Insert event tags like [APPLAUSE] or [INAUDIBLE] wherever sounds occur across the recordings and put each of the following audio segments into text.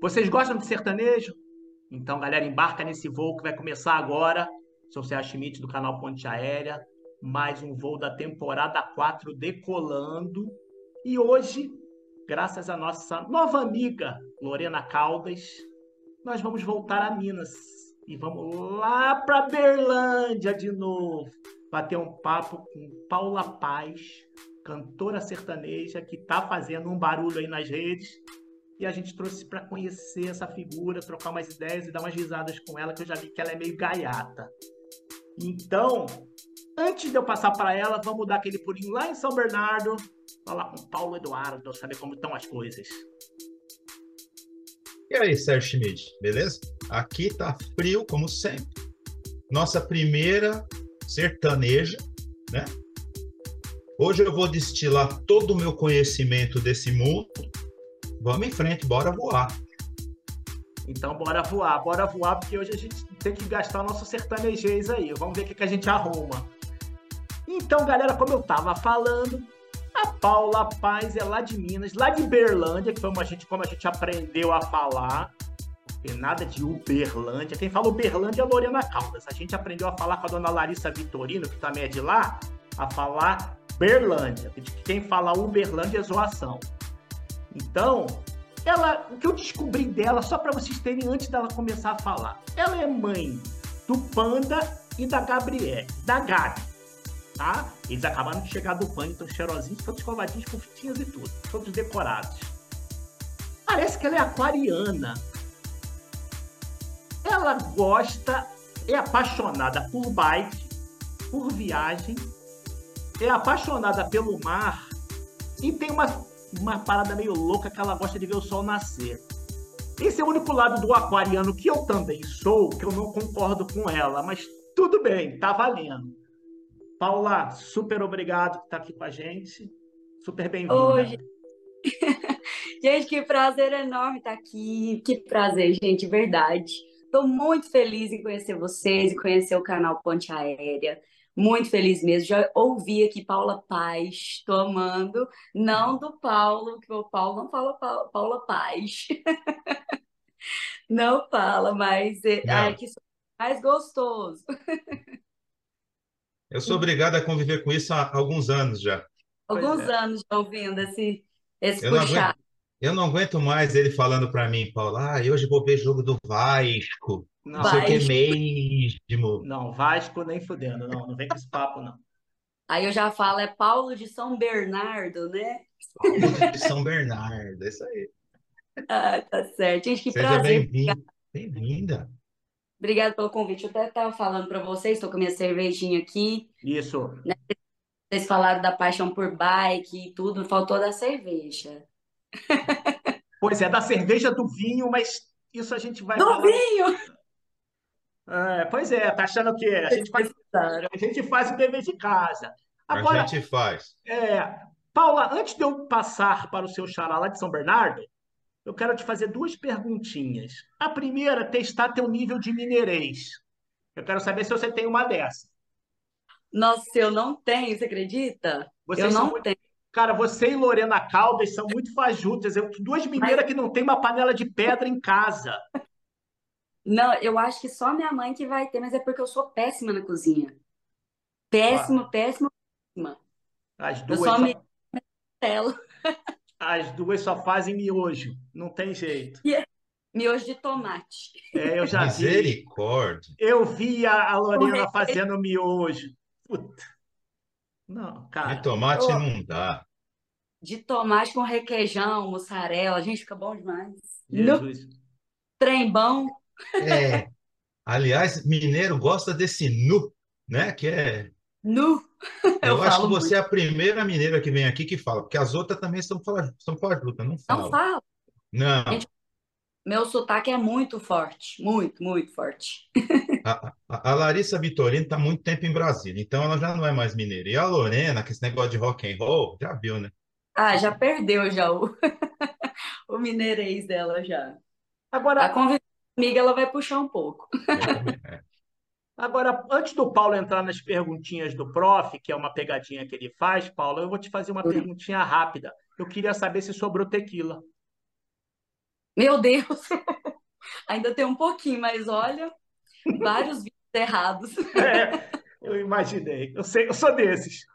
Vocês gostam de sertanejo? Então, galera, embarca nesse voo que vai começar agora. Sou Sérgio Schmidt do canal Ponte Aérea. Mais um voo da temporada 4 decolando. E hoje, graças à nossa nova amiga Lorena Caldas, nós vamos voltar a Minas. E vamos lá para Berlândia de novo. Bater um papo com Paula Paz, cantora sertaneja que está fazendo um barulho aí nas redes e a gente trouxe para conhecer essa figura, trocar umas ideias e dar umas risadas com ela, que eu já vi que ela é meio gaiata. Então, antes de eu passar para ela, vamos dar aquele pulinho lá em São Bernardo, falar com Paulo Eduardo, saber como estão as coisas. E aí, Sérgio Schmidt, beleza? Aqui tá frio, como sempre. Nossa primeira sertaneja, né? Hoje eu vou destilar todo o meu conhecimento desse mundo Vamos em frente, bora voar. Então, bora voar, bora voar, porque hoje a gente tem que gastar o nosso sertanejês aí. Vamos ver o que, a gente arruma. Então, galera, como eu tava falando, a Paula Paz é lá de Minas, lá de Berlândia, que foi uma gente, como a gente aprendeu a falar. Tem nada de Uberlândia. Quem fala Uberlândia é a Lorena Caldas. A gente aprendeu a falar com a dona Larissa Vitorino, que também é de lá, a falar Berlândia. Quem fala Uberlândia é zoação. Então, ela, o que eu descobri dela, só para vocês terem antes dela começar a falar, ela é mãe do Panda e da Gabrielle, da Gabi, tá? Eles acabaram de chegar do banho, estão cheirosinhos, todos escovadinhos, com fitinhas e tudo, todos decorados. Parece que ela é aquariana. Ela gosta, é apaixonada por bike, por viagem, é apaixonada pelo mar e tem uma uma parada meio louca que ela gosta de ver o sol nascer. Esse é o único lado do aquariano que eu também sou, que eu não concordo com ela, mas tudo bem, tá valendo. Paula, super obrigado por estar aqui com a gente. Super bem-vinda. [LAUGHS] gente, que prazer enorme estar aqui. Que prazer, gente, verdade. Estou muito feliz em conhecer vocês e conhecer o canal Ponte Aérea. Muito feliz mesmo. Já ouvi aqui Paula Paz, estou amando. Não do Paulo, que o Paulo não fala Paula Paz. [LAUGHS] não fala, mas é, não. ai, que mais gostoso. Eu sou obrigado a conviver com isso há alguns anos já. Alguns é. anos já ouvindo esse, esse eu puxar. Não aguento, eu não aguento mais ele falando para mim, Paulo, ah, hoje vou ver jogo do Vasco. Não, sei o que mesmo. Não, Vasco nem fudendo, não, não vem com esse papo, não. Aí eu já falo, é Paulo de São Bernardo, né? Paulo de São Bernardo, é isso aí. [LAUGHS] Ah, tá certo. Gente, que Seja prazer. Bem-vinda. Bem-vinda. Obrigada pelo convite. Eu até estava falando para vocês, estou com a minha cervejinha aqui. Isso. Né? Vocês falaram da paixão por bike e tudo, faltou da cerveja. Pois é, da cerveja do vinho, mas isso a gente vai Do falar. vinho! É, pois é, tá achando que a gente faz, a gente faz o dever de casa. Agora, a gente faz. É, Paula, antes de eu passar para o seu xará lá de São Bernardo, eu quero te fazer duas perguntinhas. A primeira, testar teu nível de mineirês. Eu quero saber se você tem uma dessa. Nossa, eu não tenho, você acredita? Vocês eu não muito... tenho. Cara, você e Lorena Caldas são muito fajutas. Eu, duas mineiras Mas... que não tem uma panela de pedra em casa. Não, eu acho que só minha mãe que vai ter, mas é porque eu sou péssima na cozinha. Péssima, ah. péssima, péssima. As duas eu só só... me [LAUGHS] As duas só fazem miojo, não tem jeito. Yeah. Miojo de tomate. É, eu já Misericórdia. vi. Eu vi a, a Lorena fazendo miojo. Puta. Não, cara. De tomate eu... não dá. De tomate com requeijão, mussarela. Gente, fica bom demais. Jesus. No... Trem bom. É. Aliás, mineiro gosta desse nu, né? Que é. Nu. [LAUGHS] Eu, eu acho que você muito. é a primeira mineira que vem aqui que fala, porque as outras também estão estão fajutas, não falam. Não fala. Não. Gente, meu sotaque é muito forte, muito, muito forte. [LAUGHS] A, a, a Larissa Vitorino está muito tempo em Brasília, então ela já não é mais mineira. E a Lorena, que esse negócio de rock and roll, já viu, né? Ah, já perdeu já o, [LAUGHS] o mineirês dela já. Agora, a amiga ela vai puxar um pouco. É. [LAUGHS] Agora, antes do Paulo entrar nas perguntinhas do prof, que é uma pegadinha que ele faz, Paulo, eu vou te fazer uma perguntinha rápida. Eu queria saber se sobrou tequila. Meu Deus! [LAUGHS] Ainda tem um pouquinho, mas olha, vários vídeos errados. [LAUGHS] É, eu imaginei. Eu sei, eu sou desses.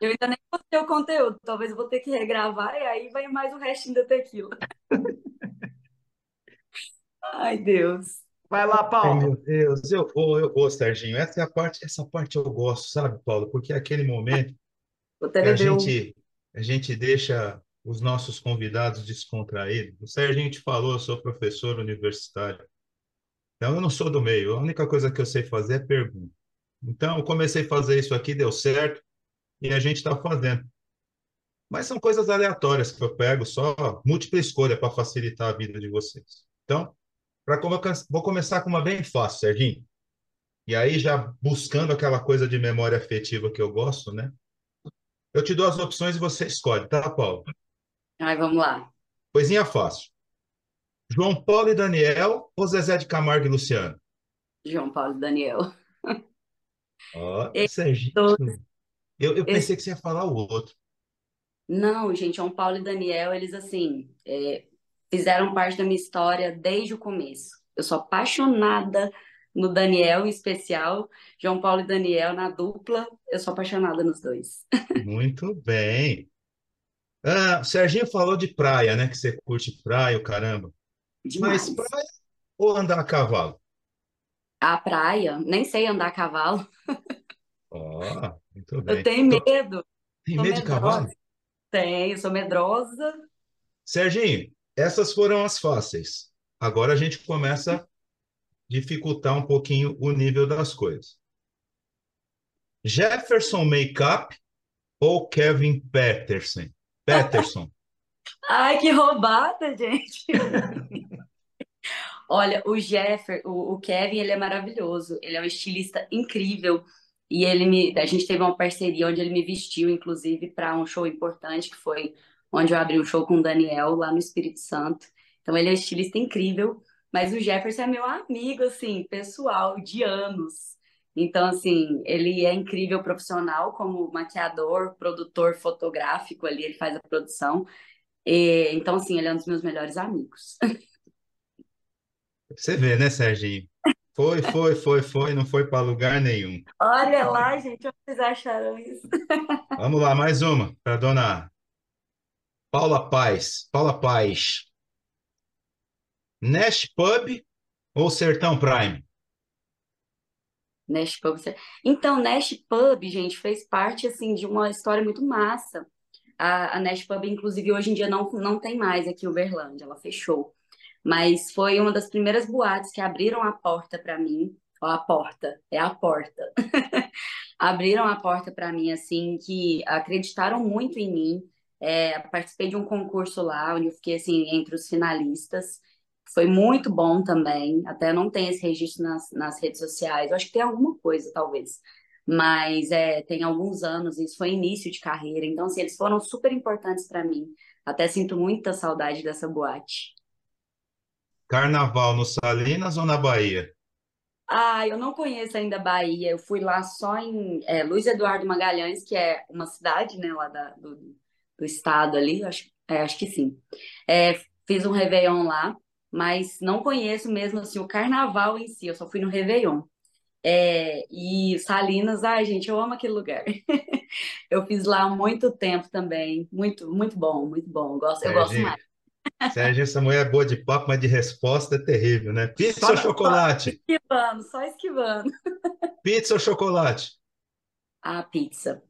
Eu ainda nem postei o conteúdo, talvez eu vou ter que regravar e aí vai mais o restinho da tequila. Ai, Deus. Vai lá, Ai, Paulo. meu Deus, eu, ô, eu, ô, Serginho, essa é a parte, essa parte eu gosto, sabe, Paulo? Porque é aquele momento Vou que a gente, a gente deixa os nossos convidados descontraídos. O Serginho te falou, eu sou professor universitário. Então, eu não sou do meio. A única coisa que eu sei fazer é pergunta. Então, eu comecei a fazer isso aqui, deu certo, e a gente está fazendo. Mas são coisas aleatórias que eu pego, só múltipla escolha para facilitar a vida de vocês. Então, para vou começar com uma bem fácil, Serginho. E aí, já buscando aquela coisa de memória afetiva que eu gosto, né? Eu te dou as opções e você escolhe, tá, Paulo? Ai, vamos lá. Coisinha fácil. João Paulo e Daniel ou Zezé de Camargo e Luciano? João Paulo e Daniel. [LAUGHS] Ó, Esses Serginho. dois, Eu, eu pensei que você ia falar o outro. Não, gente, João Paulo e Daniel, eles assim, é, fizeram parte da minha história desde o começo. Eu sou apaixonada no Daniel em especial, João Paulo e Daniel na dupla, eu sou apaixonada nos dois. Muito bem. Ah, o Serginho falou de praia, né? Que você curte praia, o caramba. Mas Demais. praia ou andar a cavalo? A praia, nem sei andar a cavalo, Ó, muito eu bem. tenho Então, medo, tem sou medo de cavalo? Tenho, sou medrosa. Serginho, essas foram as fáceis. Agora a gente começa a dificultar um pouquinho o nível das coisas. Jefferson Makeup ou Kevin Peterson? Peterson. [LAUGHS] Ai, que roubada, gente. [LAUGHS] Olha, o Jeffer, o, Kevin, ele é maravilhoso. Ele é um estilista incrível. E ele me, a gente teve uma parceria onde ele me vestiu, inclusive, para um show importante, que foi onde eu abri um show com o Daniel, lá no Espírito Santo. Então, ele é um estilista incrível. Mas o Jefferson é meu amigo, assim, pessoal, de anos. Então, assim, ele é incrível profissional como maquiador, produtor fotográfico ali, ele faz a produção. E, então, assim, ele é um dos meus melhores amigos. Você vê, né, Serginho? Foi, foi, foi, foi, não foi para lugar nenhum. Olha lá, gente, onde vocês acharam isso? Vamos lá, mais uma para dona Paula Paz. Paula Paz. Nash Pub ou Sertão Prime? Nash Pub. Então, Nash Pub, gente, fez parte, assim, de uma história muito massa. A, a Nash Pub, inclusive, hoje em dia não, não tem mais aqui em Uberlândia, ela fechou. Mas foi uma das primeiras boates que abriram a porta para mim. Ó, a porta, é a porta. [LAUGHS] Abriram a porta para mim, assim, que acreditaram muito em mim. É, participei de um concurso lá, onde eu fiquei, assim, entre os finalistas. Foi muito bom também. Até não tem esse registro nas, nas redes sociais. Eu acho que tem alguma coisa, talvez. Mas é, tem alguns anos, isso foi início de carreira. Então, assim, eles foram super importantes para mim. Até sinto muita saudade dessa boate. Carnaval no Salinas ou na Bahia? Ah, eu não conheço ainda a Bahia. Eu fui lá só em é, Luiz Eduardo Magalhães, que é uma cidade, né, lá da- do, do estado ali. Acho, é, acho que sim. É, fiz um Réveillon lá, mas não conheço mesmo assim o carnaval em si. Eu só fui no Réveillon. É, e Salinas, ai, gente, eu amo aquele lugar. [LAUGHS] Eu fiz lá há muito tempo também. Muito, muito bom, muito bom. Eu gosto, eu gosto mais. Serginho, essa mulher é boa de papo, mas de resposta é terrível, né? Pizza Só ou chocolate? [LAUGHS] Esquivando, só esquivando. Pizza ou chocolate? A pizza.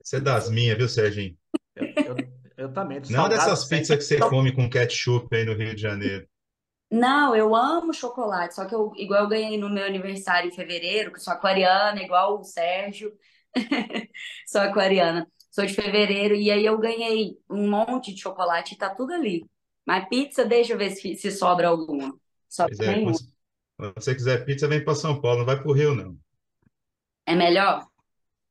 Você é das minhas, viu, Serginho? Eu, eu, eu também, Não salgado dessas pizzas que você come com ketchup aí no Rio de Janeiro. Não, eu amo chocolate, só que eu, igual eu ganhei no meu aniversário em fevereiro, que eu sou aquariana, igual o Sérgio, [LAUGHS] sou aquariana, sou de fevereiro, e aí eu ganhei um monte de chocolate e tá tudo ali. Mas pizza, deixa eu ver se, se sobra alguma. Pois é, quando quando você quiser pizza, vem para São Paulo, não vai para o Rio, não. É melhor?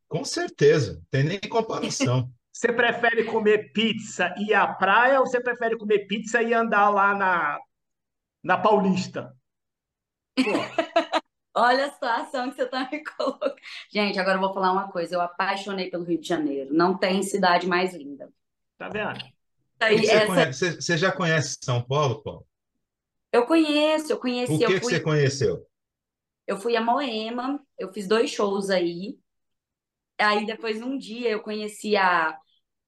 Com certeza, não tem nem comparação. [LAUGHS] Você prefere comer pizza e ir à praia ou você prefere comer pizza e andar lá na, na Paulista? [LAUGHS] Olha a situação que você tá me colocando. Gente, agora eu vou falar uma coisa. Eu apaixonei pelo Rio de Janeiro. Não tem cidade mais linda. tá vendo? O que Aí, que você essa conhece? Você, já conhece São Paulo, Paulo? eu conheço, eu O conheci, que eu que fui, você conheceu? eu fui a Moema, eu fiz dois shows aí. Aí depois um dia eu conheci a,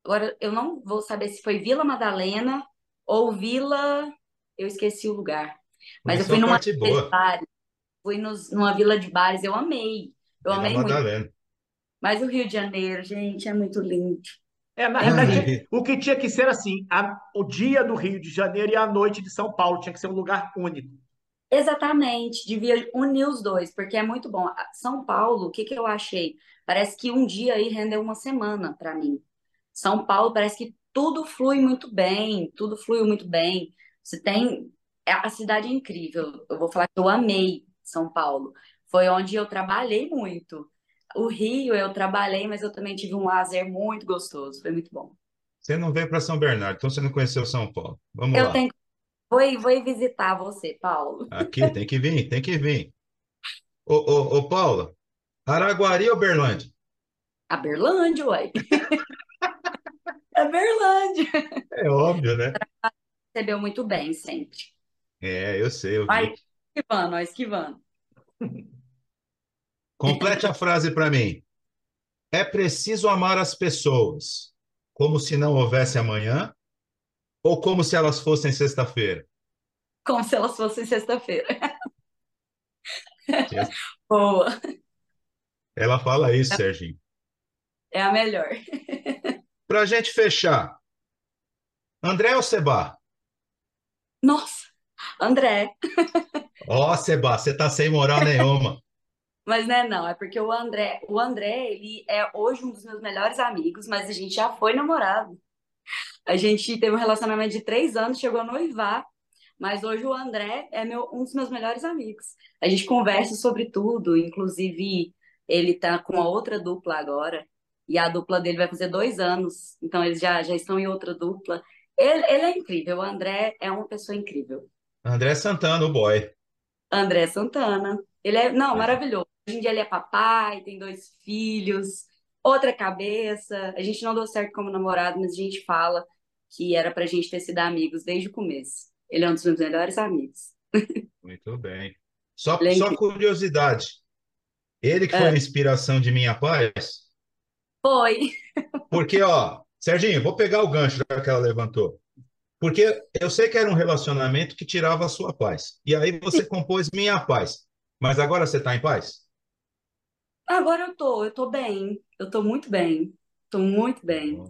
agora eu não vou saber se foi Vila Madalena ou Vila, eu esqueci o lugar. Mas eu fui numa parte vila de boa, bares, fui nos, numa vila de bares, eu amei. Eu Vila amei muito. Madalena. Mas o Rio de Janeiro, gente, é muito lindo. É, na É realidade, o que tinha que ser assim, a- o dia do Rio de Janeiro e a noite de São Paulo tinha que ser um lugar único. Exatamente, devia unir os dois, porque é muito bom. São Paulo, o que que eu achei? Parece que um dia aí rendeu uma semana para mim. São Paulo parece que tudo flui muito bem, tudo fluiu muito bem. Você tem. é- A cidade é incrível. Eu vou falar que eu amei São Paulo. Foi onde eu trabalhei muito. O Rio eu trabalhei, mas eu também tive um lazer muito gostoso. Foi muito bom. você não veio para São Bernardo, então você não conheceu São Paulo. Vamos Eu lá. tenho. Vou, vou visitar você, Paulo. Aqui tem que vir, tem que vir. Ô, ô, ô Paula, Araguari ou Berlândia? A Berlândia, uai. [LAUGHS] É Berlândia. É óbvio, né? Recebeu muito bem sempre. É, eu sei, eu Vai esquivando, esquivando. [LAUGHS] Complete a frase para mim. É preciso amar as pessoas como se não houvesse amanhã ou como se elas fossem sexta-feira? Como se elas fossem sexta-feira. [LAUGHS] Boa. Ela fala isso, Serginho. É a melhor. Para a gente fechar, André ou Seba? Nossa, André. Ó, Seba, você tá sem moral nenhuma. [LAUGHS] Mas não é não, é porque o André, o André, ele é hoje um dos meus melhores amigos, mas a gente já foi namorado. A gente teve um relacionamento de três anos, chegou a noivar, mas hoje o André é meu, um dos meus melhores amigos. A gente conversa sobre tudo, inclusive ele tá com a outra dupla agora, e a dupla dele vai fazer dois anos, então eles já, já estão em outra dupla. Ele, ele é incrível, o André é uma pessoa incrível. André Santana, o boy. André Santana. Ele é, não, é. maravilhoso. Hoje em dia ele é papai, tem dois filhos, outra cabeça. A gente não deu certo como namorado, mas a gente fala que era pra gente ter sido amigos desde o começo. Ele é um dos meus melhores amigos. Muito bem. Só, é só curiosidade. Ele que foi É. a inspiração de Minha Paz? Foi. Porque, ó, Serginho, vou pegar o gancho que ela levantou. Porque eu sei que era um relacionamento que tirava a sua paz. E aí você [LAUGHS] compôs Minha Paz. Mas agora você está em paz? Agora eu tô, eu tô bem. Eu tô muito bem. Tô muito bem.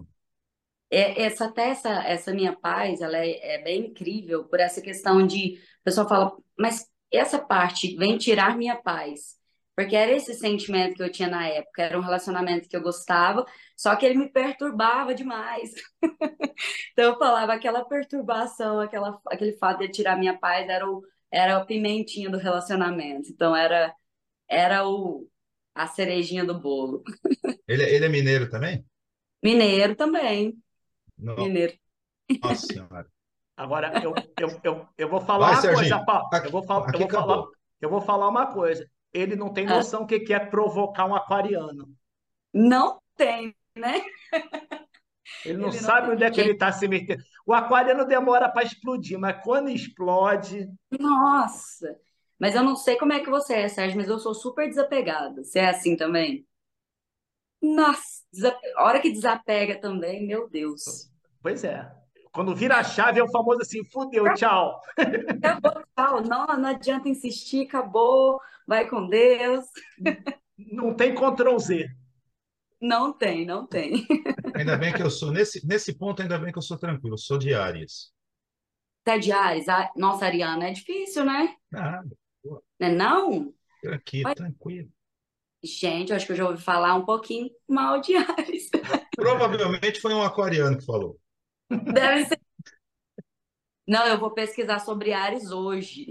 É, essa, até essa, essa minha paz, ela é, é bem incrível por essa questão de, o pessoal fala, mas essa parte vem tirar minha paz. Porque era esse sentimento que eu tinha na época, era um relacionamento que eu gostava, só que ele me perturbava demais. [LAUGHS] Então eu falava, aquela perturbação, aquela, aquele fato de tirar minha paz era o, era o pimentinha do relacionamento. Então era, era o, a cerejinha do bolo. Ele, ele é mineiro também? Mineiro também, No- mineiro. Nossa [LAUGHS] Senhora. Agora, eu, eu, eu, eu vou falar Vai, uma Serginho. coisa, Paulo. Aqui- Eu vou, fal- eu vou falar, eu vou falar uma coisa. Ele não tem Ah. noção do que que é provocar um aquariano. Não tem, né? [LAUGHS] Ele não Ele não sabe onde é que jeito. ele está se metendo. O aquariano demora para explodir, mas quando explode, Nossa! Mas eu não sei como é que você é, Sérgio, mas eu sou super desapegada. Você é assim também? Nossa, desape- a hora que desapega também, meu Deus. pois é. Quando vira a chave, é o famoso assim, fudeu, tchau. [LAUGHS] Acabou, tchau. Não, não adianta insistir, acabou. Vai com Deus. Não tem Ctrl Z. Não tem, não tem. Ainda bem que eu sou, nesse, nesse ponto, ainda bem que eu sou tranquilo, eu sou de Áries. Até de Ares. Ah, Nossa, Ariana, é difícil, né? Nada, Não é não? tranquilo, Vai. tranquilo. Gente, eu acho que eu já ouvi falar um pouquinho mal de Ares. [LAUGHS] Provavelmente foi um aquariano que falou. Deve ser. Não, eu vou pesquisar sobre Ares hoje.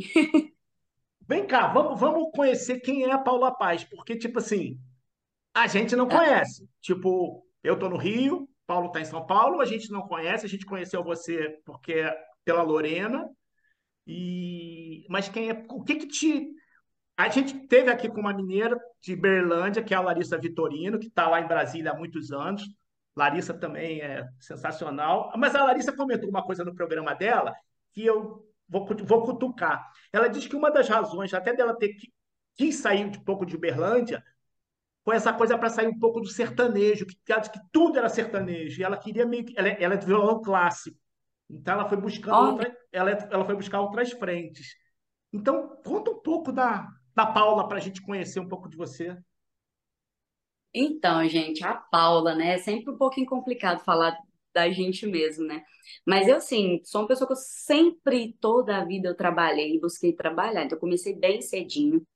Vem cá, vamos, vamos conhecer quem é a Paula Paz, porque, tipo assim, a gente não conhece. Tipo, eu tô no Rio, Paulo tá em São Paulo, a gente não conhece, a gente conheceu você porque pela Lorena. E mas quem é, o que que te a gente teve aqui com uma mineira de Berlândia, que é a Larissa Vitorino, que está lá em Brasília há muitos anos. Larissa também é sensacional. Mas a Larissa comentou uma coisa no programa dela que eu vou, vou cutucar. Ela diz que uma das razões, até dela ter que quis sair um pouco de Uberlândia, foi essa coisa para sair um pouco do sertanejo, que, que tudo era sertanejo. E ela queria meio que. Ela, é, ela é de violão clássico. Então ela foi buscando oh. outra, ela, é, ela foi buscar outras frentes. Então, conta um pouco da, da Paula para a gente conhecer um pouco de você. Então, gente, a Paula, né? É sempre um pouquinho complicado falar da gente mesmo, né? Mas eu, assim, sou uma pessoa que eu sempre, toda a vida, eu trabalhei e busquei trabalhar. Então, eu comecei bem cedinho.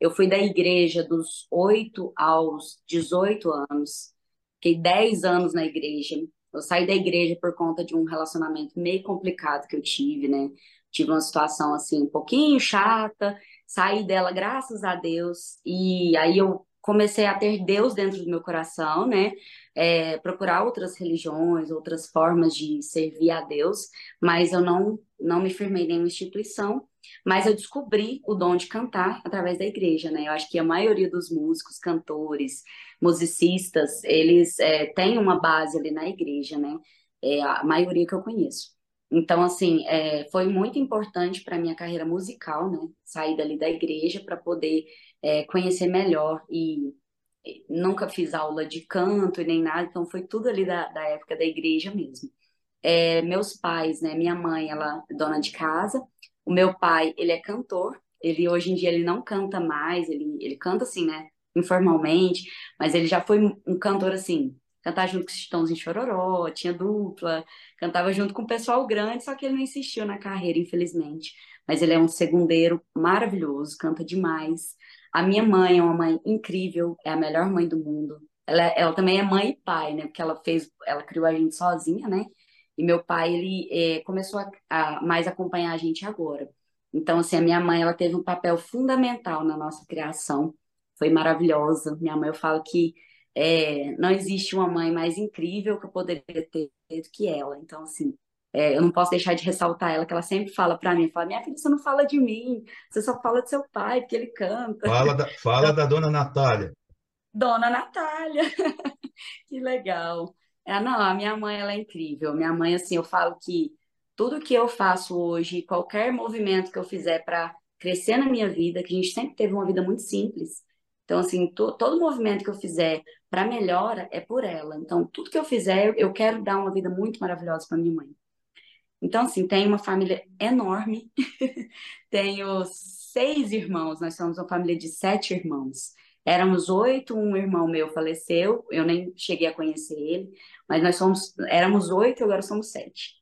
Eu fui da igreja dos 8 aos 18 anos. Fiquei 10 anos na igreja. Eu saí da igreja por conta de um relacionamento meio complicado que eu tive, né? Tive uma situação, assim, um pouquinho chata. Saí dela, graças a Deus. E aí eu comecei a ter Deus dentro do meu coração, né? É, procurar outras religiões, outras formas de servir a Deus, mas eu não, não me firmei em nenhuma instituição. Mas eu descobri o dom de cantar através da igreja, né? Eu acho que a maioria dos músicos, cantores, musicistas, eles é, têm uma base ali na igreja, né? É a maioria que eu conheço. Então, assim, é, foi muito importante para minha carreira musical, né? Sair dali da igreja para poder é, conhecer melhor e nunca fiz aula de canto e nem nada, então foi tudo ali da, da época da igreja mesmo. É, meus pais, né? Minha mãe, ela é dona de casa, o meu pai, ele é cantor. Ele hoje em dia ele não canta mais, ele, ele canta assim, né? Informalmente, mas ele já foi um cantor assim, cantar junto com os Chitãozinho Chororó, tinha dupla, cantava junto com o pessoal grande, só que ele não insistiu na carreira, infelizmente. Mas ele é um segundeiro maravilhoso, canta demais. A minha mãe é uma mãe incrível, é a melhor mãe do mundo. Ela, ela também é mãe e pai, né? Porque ela fez, ela criou a gente sozinha, né? E meu pai, ele é, começou a, a, mais acompanhar a gente agora. Então, assim, a minha mãe, ela teve um papel fundamental na nossa criação. Foi maravilhosa. Minha mãe, eu falo que é, não existe uma mãe mais incrível que eu poderia ter do que ela. Então, assim, é, eu não posso deixar de ressaltar ela, que ela sempre fala para mim, fala, minha filha, você não fala de mim, você só fala de seu pai, porque ele canta. Fala da, fala da dona Natália. Dona Natália, [LAUGHS] que legal. É, não, a minha mãe, ela é incrível. Minha mãe, assim, eu falo que tudo que eu faço hoje, qualquer movimento que eu fizer para crescer na minha vida, que a gente sempre teve uma vida muito simples. Então, assim, to, todo movimento que eu fizer para melhora é por ela. Então, tudo que eu fizer, eu quero dar uma vida muito maravilhosa para minha mãe. Então, assim, tenho uma família enorme. [LAUGHS] tenho seis irmãos. Nós somos uma família de sete irmãos. Éramos oito, um irmão meu faleceu, eu nem cheguei a conhecer ele, mas nós somos, éramos oito, agora somos sete.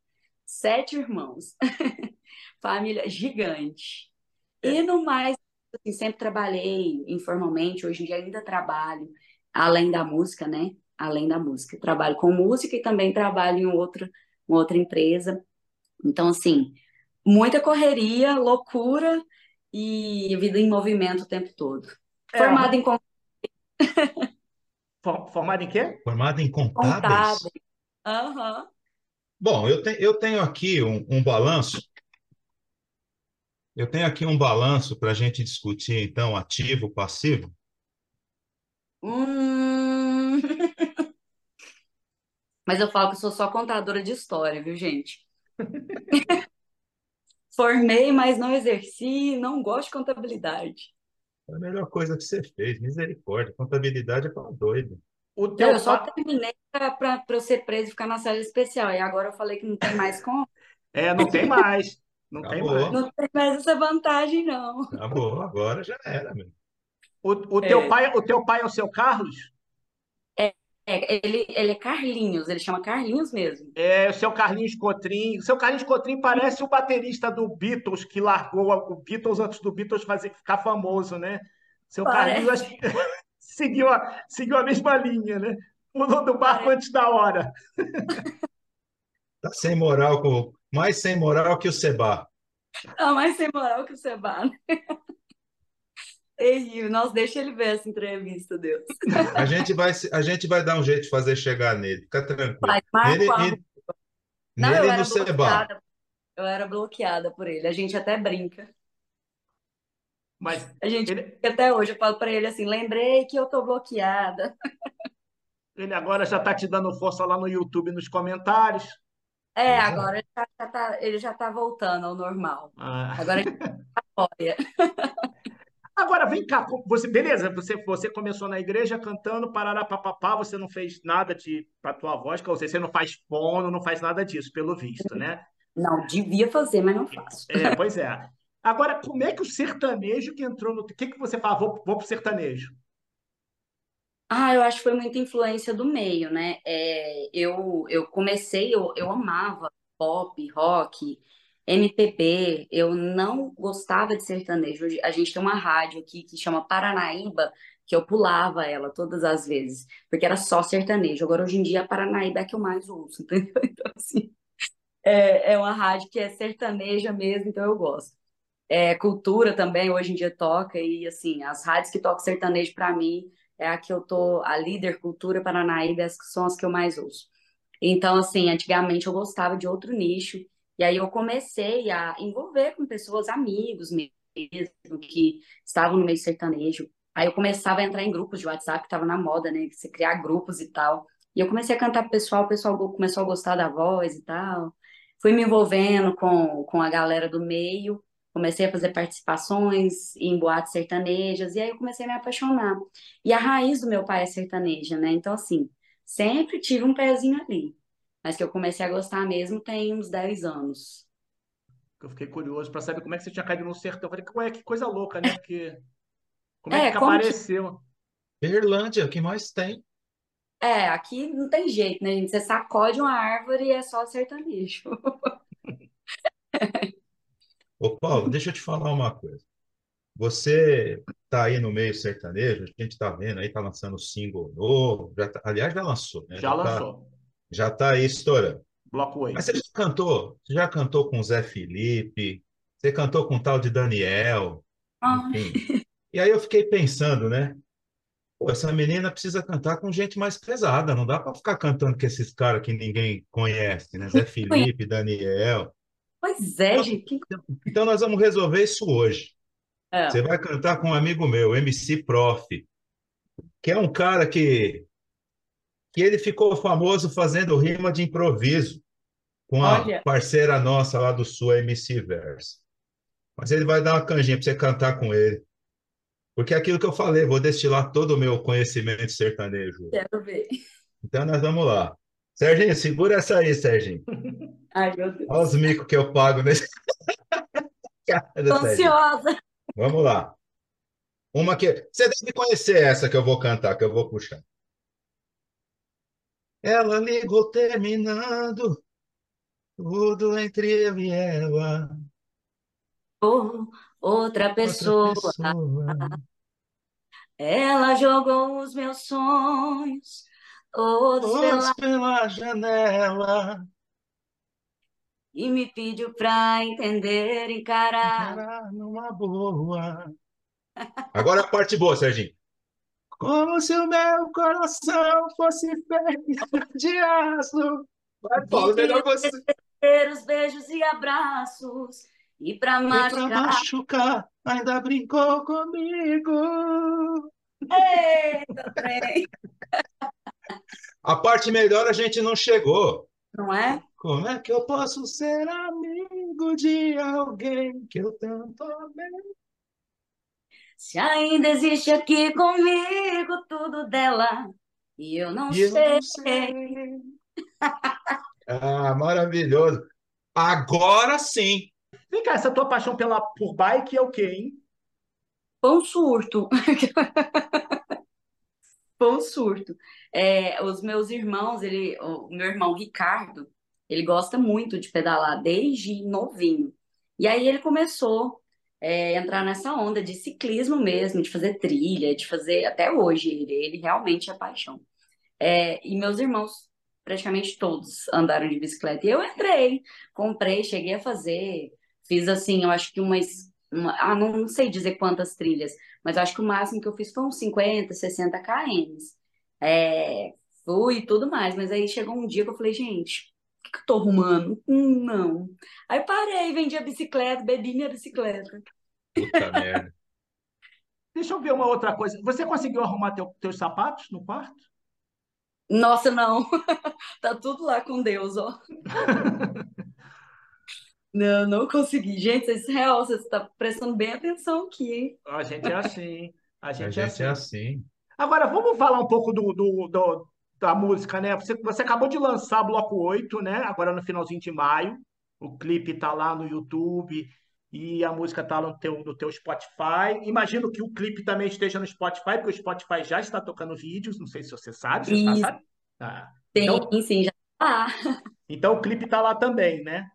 Sete irmãos. [LAUGHS] Família gigante. E é. no mais, assim, sempre trabalhei informalmente, hoje em dia ainda trabalho, além da música, né? Além da música. Trabalho com música e também trabalho em outra, outra empresa. Então, assim, muita correria, loucura e vida em movimento o tempo todo. É, Formada em [LAUGHS] Formada em quê? Formada em contábeis. Aham. Uhum. Bom, eu, te, eu tenho aqui um, um balanço. Eu tenho aqui um balanço para a gente discutir, então, ativo, passivo. Hum... [LAUGHS] Mas eu falo que sou só contadora de história, viu, gente? [LAUGHS] Formei, mas não exerci, não gosto de contabilidade. É a melhor coisa que você fez, misericórdia. Contabilidade é para doido. O teu eu só terminei para eu ser preso e ficar na sala especial. E agora eu falei que não tem mais como. É, não tem mais. Não Acabou. tem mais. Não tem mais essa vantagem, não. Acabou, agora já era, meu. O, o, teu, é. pai, o teu pai é o seu Carlos? É, ele, ele é Carlinhos, ele chama Carlinhos mesmo. É, o seu Carlinhos Cotrim. O seu Carlinhos Cotrim parece o baterista do Beatles, que largou o Beatles antes do Beatles fazer, ficar famoso, né? Seu parece. Carlinhos [LAUGHS] seguiu, a, seguiu a mesma linha, né? Pulou do barco parece. antes da hora. Tá sem moral, com, mais sem moral que o Seba. Tá mais sem moral que o Seba. Né? [LAUGHS] terrível. Nossa, deixa ele ver essa entrevista, Deus. [LAUGHS] A gente vai, a gente vai dar um jeito de fazer chegar nele. Fica tranquilo. Vai, nele, e, Não, nele eu era bloqueada. Eu era bloqueada por ele. A gente até brinca. Mas a gente ele... até hoje eu falo para ele assim, lembrei que eu tô bloqueada. Ele agora já está te dando força lá no YouTube, nos comentários. É, agora ele já, já tá, ele já tá voltando ao normal. Ah. Agora ele [LAUGHS] apoia. [LAUGHS] Agora, vem cá, você, beleza, você, você começou na igreja cantando parará papapá, você não fez nada de para tua voz, ou seja, você não faz fono, não faz nada disso, pelo visto, né? Não, devia fazer, mas não faço. É, pois é. Agora, como é que o sertanejo que entrou no. O que, que você fala? Vou, vou pro sertanejo. Ah, eu acho que foi muita influência do meio, né? É, eu, eu comecei, eu, eu amava pop, rock, MPB, eu não gostava de sertanejo. A gente tem uma rádio aqui que chama Paranaíba, que eu pulava ela todas as vezes, porque era só sertanejo. Agora, hoje em dia, a Paranaíba é que eu mais ouço, [LAUGHS] entendeu? Então, assim, é, é uma rádio que é sertaneja mesmo, então eu gosto. É, cultura também, hoje em dia toca, e assim, as rádios que tocam sertanejo para mim é a que eu tô, a líder cultura Paranaíba, que são as que eu mais ouço. Então, assim, antigamente eu gostava de outro nicho, e aí eu comecei a envolver com pessoas, amigos mesmo, que estavam no meio sertanejo. Aí eu começava a entrar em grupos de WhatsApp, que estava na moda, né? Você criar grupos e tal. E eu comecei a cantar pro pessoal, o pessoal começou a gostar da voz e tal. Fui me envolvendo com, com a galera do meio, comecei a fazer participações em boates sertanejas, e aí eu comecei a me apaixonar. E a raiz do meu pai é sertaneja, né? Então, assim, sempre tive um pezinho ali. Mas que eu comecei a gostar mesmo tem uns 10 anos. Eu fiquei curioso para saber como é que você tinha caído no sertão. Eu falei, ué, que coisa louca, né? Porque como é, É, que como que... apareceu? Irlândia, o que mais tem? É, aqui não tem jeito, né, gente? Você sacode uma árvore e é só sertanejo. [LAUGHS] Ô, Paulo, deixa eu te falar uma coisa. Você tá aí no meio sertanejo, a gente tá vendo aí, tá lançando single novo, já tá- aliás, já lançou, né? Já Já tá, lançou. Já tá aí estourando. Bloco Mas 8. você já cantou? Você já cantou com o Zé Felipe? Você cantou com o tal de Daniel? Ah. E aí eu fiquei pensando, né? Pô, essa menina precisa cantar com gente mais pesada, não dá para ficar cantando com esses caras que ninguém conhece, né? Zé [LAUGHS] Felipe, Daniel. Pois é, gente. que- Então nós vamos resolver isso hoje. É. Você vai cantar com um amigo meu, MC Prof, que é um cara que, que ele ficou famoso fazendo rima de improviso com a Olha, parceira nossa lá do Sul, a MC Verso. Mas ele vai dar uma canjinha para você cantar com ele. Porque é aquilo que eu falei, vou destilar todo o meu conhecimento sertanejo. quero ver. Então nós vamos lá. Serginho, segura essa aí, Serginho. [LAUGHS] Ai, meu Deus. Olha os micos que eu pago nesse [LAUGHS] cara, Tô ansiosa. Vamos lá. Uma que. Você deve conhecer essa que eu vou cantar, que eu vou puxar. Ela ligou terminando tudo entre eu e ela. Por outra Outra pessoa, pessoa. ela jogou os meus sonhos todos Todos pela pela janela. e me pediu pra entender, encarar. Era numa boa. [LAUGHS] Agora a parte boa, Serginho. Como se o meu coração fosse feito de aço. Vai, Paulo, melhor você. Ter os beijos e abraços e pra E pra machucar. machucar, ainda brincou comigo. Eita, trem. A parte melhor a gente não chegou. Não é? Como é que eu posso ser amigo de alguém que eu tanto amei? Se ainda existe aqui comigo tudo dela e eu não E eu sei. não sei. [LAUGHS] Ah, maravilhoso. Agora sim. Vem cá, essa tua paixão pela, por bike é o quê, hein? Um surto. [LAUGHS] Um surto. É, os meus irmãos, ele, o meu irmão Ricardo, ele gosta muito de pedalar desde novinho. E aí ele começou é, entrar nessa onda de ciclismo mesmo, de fazer trilha, de fazer até hoje. Ele, ele realmente é paixão. É, e meus irmãos, praticamente todos, andaram de bicicleta. E eu entrei, comprei, cheguei a fazer, fiz assim, eu acho que umas. Uma, ah, não, não sei dizer quantas trilhas, mas acho que o máximo que eu fiz foi uns 50, 60 km. É, fui e tudo mais, mas aí chegou um dia que eu falei, gente, que, que eu tô arrumando? Hum, não. Aí parei, vendi a bicicleta, bebi minha bicicleta. Puta merda. [LAUGHS] Deixa eu ver uma outra coisa. Você conseguiu arrumar teu, teus sapatos no quarto? Nossa, não. [LAUGHS] Tá tudo lá com Deus, ó. [LAUGHS] Não, não consegui. Gente, isso é real, você está prestando bem atenção aqui, hein? A gente é assim. A A gente é gente é assim. assim. Agora, vamos falar um pouco do, do- do- da música, né? Você, você acabou de lançar Bloco 8, né? Agora no finalzinho de maio. O clipe tá lá no YouTube e a música tá no teu, no teu Spotify. Imagino que o clipe também esteja no Spotify, porque o Spotify já está tocando vídeos. Não sei se você sabe, você tá, sabe? Ah, tem, então, sim, já tá. então o clipe tá lá também, né?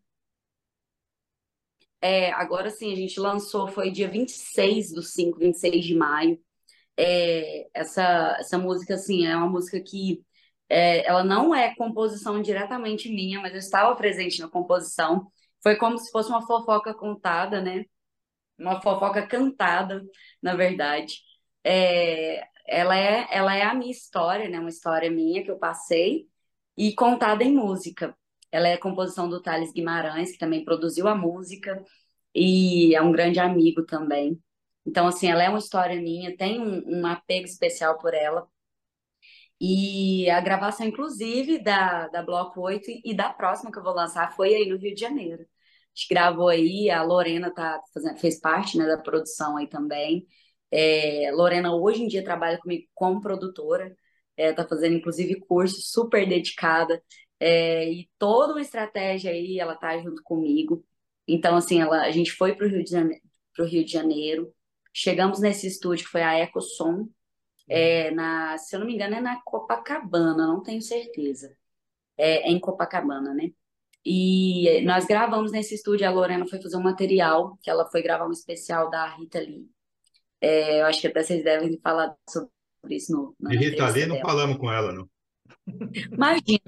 É, agora sim, a gente lançou, foi dia 26 do 5, 26 de maio. É, essa, essa música, assim, é uma música que é, ela não é composição diretamente minha, mas eu estava presente na composição. Foi como se fosse uma fofoca contada, né? Uma fofoca cantada, na verdade. É, ela é, ela é a minha história, né? Uma história minha que eu passei e contada em música. Ela é composição do Thales Guimarães, que também produziu a música e é um grande amigo também. Então, assim, ela é uma história minha, tem um, um apego especial por ela. E a gravação, inclusive, da, da Bloco 8 e da próxima que eu vou lançar foi aí no Rio de Janeiro. A gente gravou aí, a Lorena tá fazendo, fez parte, né, da produção aí também. É, Lorena hoje em dia trabalha comigo como produtora, é, tá fazendo inclusive curso, super dedicada, é, e toda uma estratégia aí, ela tá junto comigo. Então, assim, ela, a gente foi pro Rio Rio de Janeiro, chegamos nesse estúdio que foi a EcoSom, é, na, se eu não me engano, é na Copacabana, não tenho certeza. É, é em Copacabana, né? E nós gravamos nesse estúdio, a Lorena foi fazer um material, que ela foi gravar um especial da Rita Lee. É, eu acho que até vocês devem falar sobre isso no, na De Rita Lee não dela. falamos com ela, não. Imagina!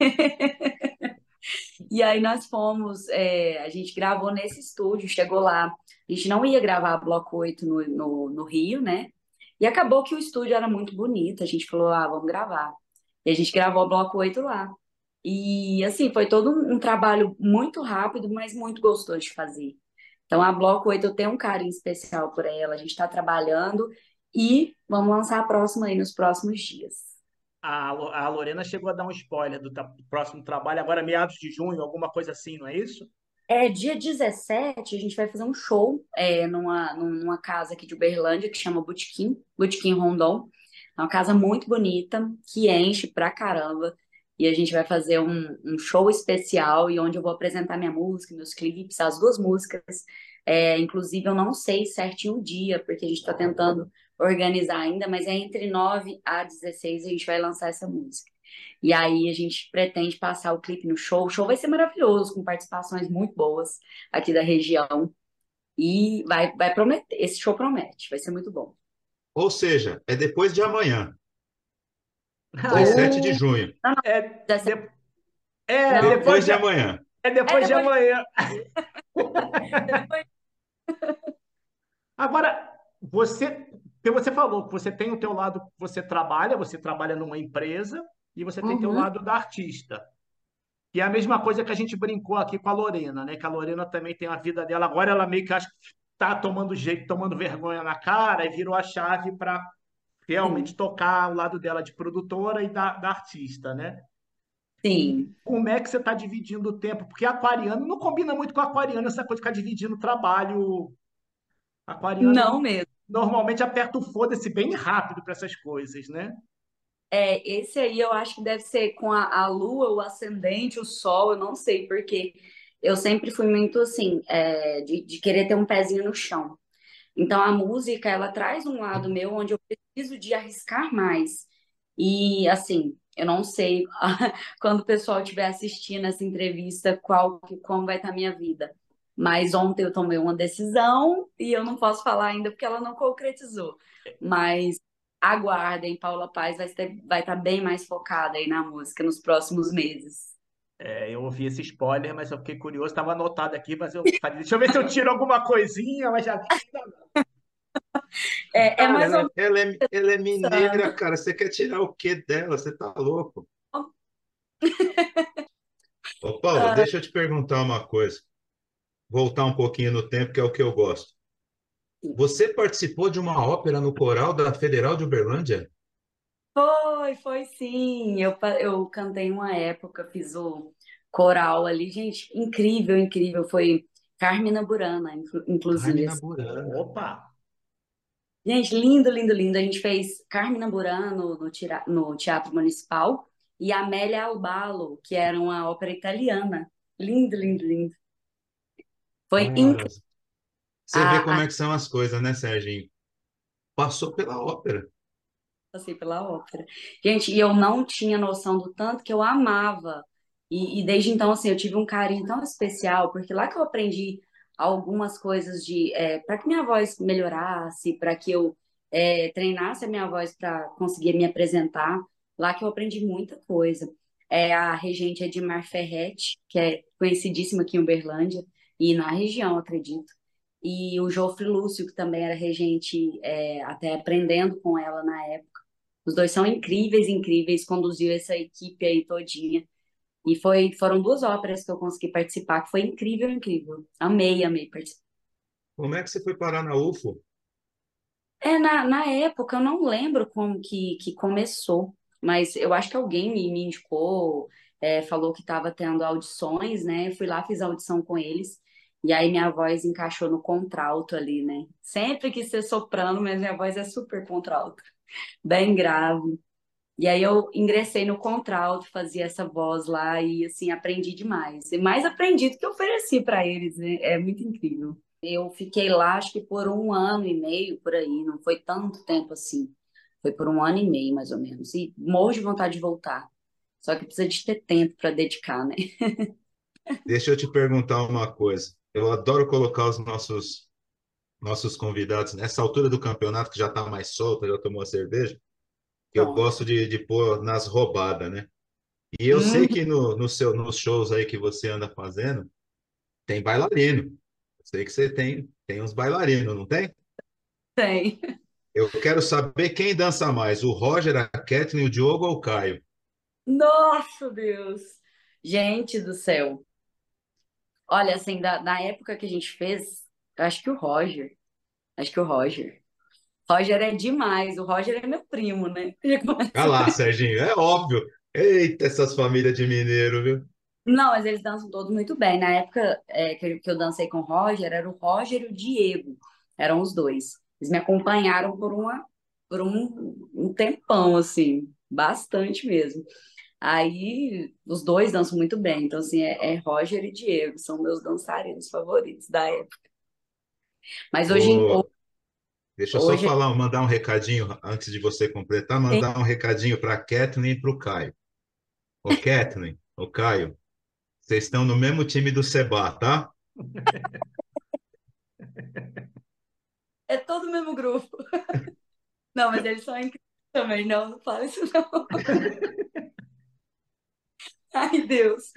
[LAUGHS] E aí nós fomos, é, a gente gravou nesse estúdio, chegou lá. A gente não ia gravar Bloco 8 no, no, no Rio, né? E acabou que o estúdio era muito bonito, a gente falou, ah, vamos gravar. E a gente gravou o Bloco 8 lá. E assim, foi todo um, trabalho muito rápido, mas muito gostoso de fazer. Então a Bloco 8 eu tenho um carinho especial por ela, a gente está trabalhando e vamos lançar a próxima aí nos próximos dias. A, a Lorena chegou a dar um spoiler do próximo trabalho, agora meados de junho, alguma coisa assim, não é isso? É, dia 17, a gente vai fazer um show é, numa, num- numa casa aqui de Uberlândia que chama Botequim, Botequim Rondon. É uma casa muito bonita, que enche pra caramba. E a gente vai fazer um, um show especial e onde eu vou apresentar minha música, meus clipes, as duas músicas. É, inclusive, eu não sei certinho o dia, porque a gente está tentando organizar ainda, mas é entre 9 a 16 a gente vai lançar essa música. E aí a gente pretende passar o clipe no show. O show vai ser maravilhoso, com participações muito boas aqui da região. E vai, vai prometer, esse show promete, vai ser muito bom. Ou seja, é depois de amanhã, Ah, 17 de junho. é, Dessa- de- é, Não. depois Depois de, de amanhã. é depois É de depois- amanhã. Depois- [LAUGHS] Agora, você, você falou que você tem o teu lado, você trabalha, você trabalha numa empresa e você tem Uhum. lado da artista. E é a mesma coisa que a gente brincou aqui com a Lorena, né? Que a Lorena também tem a vida dela. Agora ela meio que acho que tá tomando jeito, tomando vergonha na cara e virou a chave para realmente tocar o lado dela de produtora e da, da artista, né? Sim. Como é que você está dividindo o tempo? Porque aquariano não combina muito com aquariano essa coisa de ficar dividindo o trabalho. Aquariano Não mesmo. normalmente aperta o foda-se bem rápido para essas coisas, né? É, esse aí eu acho que deve ser com a, a lua, o ascendente, o sol, eu não sei, porque eu sempre fui muito assim, é, de, de querer ter um pezinho no chão. Então a música, ela traz um lado meu onde eu preciso de arriscar mais. E assim, eu não sei [LAUGHS] quando o pessoal estiver assistindo essa entrevista qual como vai estar a minha vida. Mas ontem eu tomei uma decisão e eu não posso falar ainda porque ela não concretizou. Mas aguardem, Paula Paz vai ter, vai estar bem mais focada aí na música nos próximos meses. É, eu ouvi esse spoiler, mas eu fiquei curioso, estava anotado aqui, mas eu falei, deixa eu ver se eu tiro alguma coisinha, mas já [LAUGHS] É, é mais ou Ela, ela é, ela é mineira, cara. Você quer tirar o quê dela? Você tá louco? [LAUGHS] Ô, Paulo, deixa eu te perguntar uma coisa. Voltar um pouquinho no tempo, que é o que eu gosto. Você participou de uma ópera no coral da Federal de Uberlândia? Foi, foi sim. Eu, eu cantei uma época, fiz o coral ali. Gente, incrível, incrível. Foi Carmina Burana, inclusive. Carmina Burana. Opa! Gente, lindo, lindo, lindo. A gente fez Carmina Burana no, no, no Teatro Municipal e Amélia Albalo, que era uma ópera italiana. Lindo, lindo, lindo. Foi incrível. Você vê como é que são as coisas, né, Serginho? Passou pela ópera. Passei pela ópera. Gente, e eu não tinha noção do tanto que eu amava. E, e desde então, assim, eu tive um carinho tão especial, porque lá que eu aprendi algumas coisas de é, para que minha voz melhorasse, para que eu é, treinasse a minha voz para conseguir me apresentar. Lá que eu aprendi muita coisa. É a regente Edmar Ferretti, que é conhecidíssima aqui em Uberlândia e na região, acredito. E o Jofre Lúcio, que também era regente, é, até aprendendo com ela na época. Os dois são incríveis, incríveis, conduziu essa equipe aí todinha. E foi, foram duas óperas que eu consegui participar, que foi incrível, incrível. Amei, amei participar. Como é que você foi parar na UFO? É, na, na época, eu não lembro como que, que começou, mas eu acho que alguém me, me indicou, é, falou que estava tendo audições, né? Eu fui lá, fiz a audição com eles, e aí minha voz encaixou no contralto ali, né? Sempre quis ser soprano, mas minha voz é super contralto, bem grave. E aí eu ingressei no contralto, fazia essa voz lá e assim aprendi demais. E mais aprendi do que ofereci para eles, né? é muito incrível. Eu fiquei lá acho que por um ano e meio por aí, não foi tanto tempo assim. Foi por um ano e meio mais ou menos. E morro de vontade de voltar. Só que precisa de ter tempo para dedicar, né? [LAUGHS] Deixa eu te perguntar uma coisa. Eu adoro colocar os nossos nossos convidados nessa altura do campeonato que já está mais solto, já tomou a cerveja eu gosto de, de pôr nas roubadas, né? E eu hum. sei que no, no seu, nos shows aí que você anda fazendo, tem bailarino. Eu sei que você tem, tem uns bailarinos, não tem? Tem. Eu quero saber quem dança mais, o Roger, a Kathleen, o Diogo ou o Caio? Nossa, Deus! Gente do céu. Olha, assim, da, da época que a gente fez, acho que o Roger. Acho que o Roger. Roger é demais. O Roger é meu primo, né? [LAUGHS] Olha lá, Serginho, é óbvio. Eita, essas famílias de mineiro, viu? Não, mas eles dançam todos muito bem. Na época é, que, eu dancei com o Roger, era o Roger e o Diego. Eram os dois. Eles me acompanharam por, uma, por um, um tempão, assim. Bastante mesmo. Aí, os dois dançam muito bem. Então, assim, é, é Roger e Diego. São meus dançarinos favoritos da época. Mas hoje, oh. Deixa eu Hoje... só falar, mandar um recadinho antes de você completar, mandar Sim. um recadinho para a Kathleen e para o Caio. Ô, [LAUGHS] Kathleen, ô, Caio, vocês estão no mesmo time do Seba, tá? É todo o mesmo grupo. [LAUGHS] Não, mas eles são incríveis também, não, não fala isso não. [LAUGHS] [LAUGHS] Ai, Deus.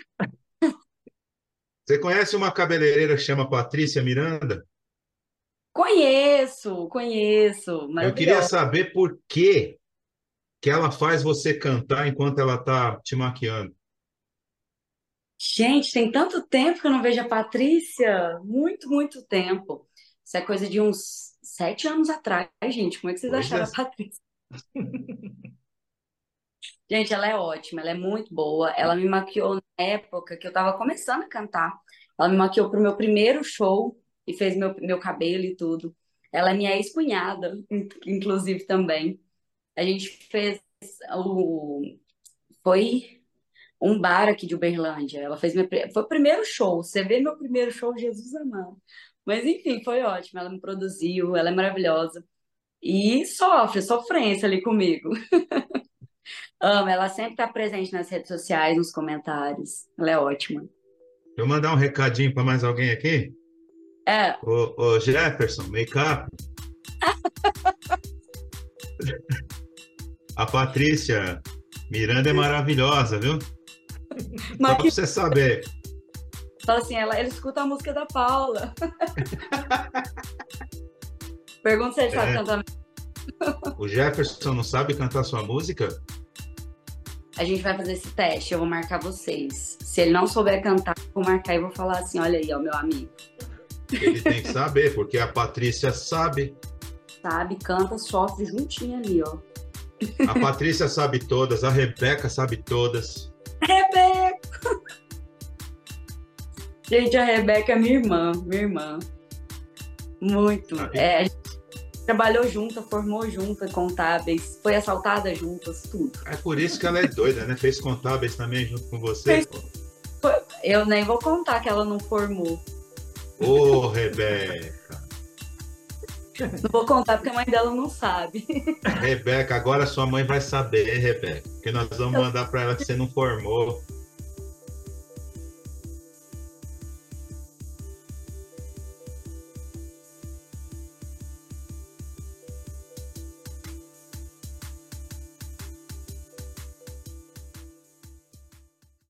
Você conhece uma cabeleireira que chama Patrícia Miranda? Conheço, conheço. Eu queria saber por que que ela faz você cantar enquanto ela está te maquiando. Gente, tem tanto tempo que eu não vejo a Patrícia. Muito, muito tempo. Isso é coisa de uns sete anos atrás, gente. Como é que vocês pois acharam é. a Patrícia? [LAUGHS] gente, ela é ótima, ela é muito boa. Ela me maquiou na época que eu estava começando a cantar. Ela me maquiou para o meu primeiro show e fez meu, meu cabelo e tudo. Ela é minha ex-cunhada, inclusive também. A gente fez o. Foi um bar aqui de Uberlândia. Ela fez meu, foi o primeiro show. Você vê meu primeiro show, Jesus amado. Mas enfim, foi ótimo. Ela me produziu, ela é maravilhosa. E sofre, sofrência ali comigo. [LAUGHS] Ama, ela sempre está presente nas redes sociais, nos comentários. Ela é ótima. Eu mandar um recadinho para mais alguém aqui? É. Ô, ô Jefferson, make-up. [LAUGHS] A Patrícia Miranda é maravilhosa, viu? Mas Só que... pra você saber. Fala assim, ela, ele escuta a música da Paula. [LAUGHS] Pergunta se ele é. sabe cantar. O Jefferson não sabe cantar sua música? A gente vai fazer esse teste, eu vou marcar vocês. Se ele não souber cantar, vou marcar e vou falar assim: olha aí, ó, meu amigo. Ele tem que saber, porque a Patrícia sabe. Sabe, canta, sofre juntinho ali, ó. A Patrícia sabe todas, a Rebeca sabe todas. Rebeca! Gente, a Rebeca é minha irmã, minha irmã. Muito. Ah, É, a gente trabalhou junta, formou junta, contábeis, foi assaltada juntas, tudo. É por isso que ela é doida, né? Fez contábeis também junto com você. Eu nem vou contar que ela não formou. Ô, Rebeca. Não vou contar porque a mãe dela não sabe. Rebeca, agora sua mãe vai saber, Rebeca. Porque nós vamos mandar para ela que você não formou.